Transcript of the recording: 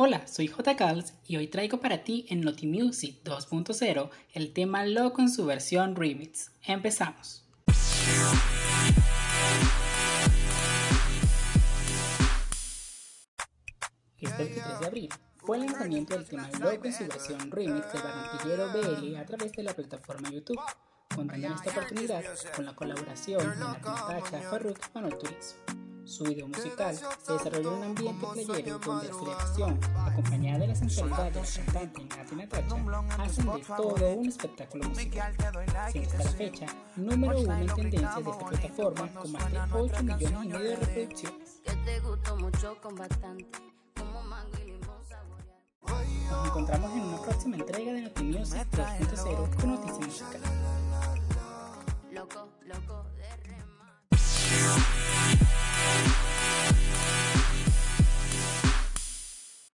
Hola, soy J. Cals y hoy traigo para ti en Naughty Music 2.0 el tema Loco en su versión remix. Empezamos. Este 23 de abril fue el lanzamiento del tema Loco en su versión remix del barranquillero BL a través de la plataforma YouTube, contando en esta oportunidad con la colaboración de Natacha Farruk y Manuel Turizo. Su video musical se desarrolló en un ambiente playero donde la selección, acompañada de la sensualidad de la cantante Nati Natacha, hacen de todo un espectáculo musical. Siendo hasta la fecha número uno en tendencias de esta plataforma con más de 8 millones y medio de reproducciones. Nos encontramos en una próxima entrega de Noti Music 2.0 con noticias musicales.